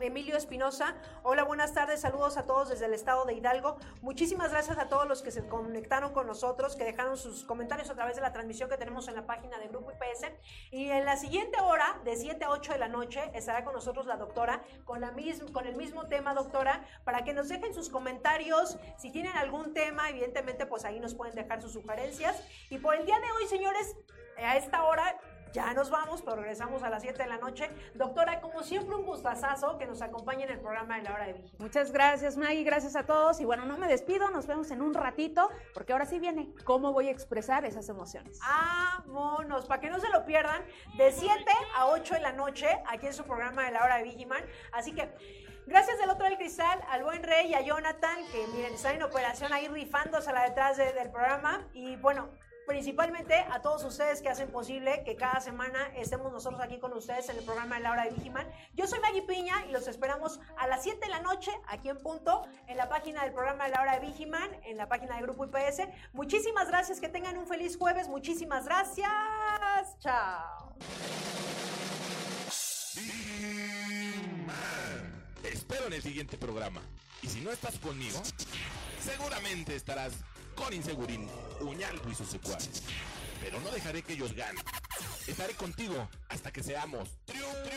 Emilio Espinosa, hola, buenas tardes, saludos a todos desde el estado de Hidalgo. Muchísimas gracias a todos los que se conectaron con nosotros, que dejaron sus comentarios a través de la transmisión que tenemos en la página de Grupo IPS. Y en la siguiente hora, de 7 a 8 de la noche, estará con nosotros la doctora, con, la con el mismo tema, doctora, para que nos dejen sus comentarios. Si tienen algún tema, evidentemente, pues ahí nos pueden dejar sus sugerencias. Y por el día de hoy, señores, a esta hora ya nos vamos, pero regresamos a las 7 de la noche. Doctora, como siempre, un gustazazo que nos acompañe en el programa de la hora de vigilia. Muchas gracias, Maggie, gracias a todos. Y bueno, no me despido, nos vemos en un ratito, porque ahora sí viene cómo voy a expresar esas emociones. Vámonos, para que no se lo pierdan, de 7 a 8 de la noche, aquí en su programa de la hora de Vigiman. Así que. Gracias del otro del cristal al buen rey y a Jonathan, que miren, están en operación ahí rifándosela detrás de, del programa. Y bueno, principalmente a todos ustedes que hacen posible que cada semana estemos nosotros aquí con ustedes en el programa de la hora de Vigiman. Yo soy Maggie Piña y los esperamos a las 7 de la noche aquí en punto en la página del programa de la hora de Vigiman, en la página del Grupo IPS. Muchísimas gracias, que tengan un feliz jueves. Muchísimas gracias. Chao. Te espero en el siguiente programa. Y si no estás conmigo, seguramente estarás con Insegurín, Uñalco y sus secuaces. Pero no dejaré que ellos ganen. Estaré contigo hasta que seamos triunfadores.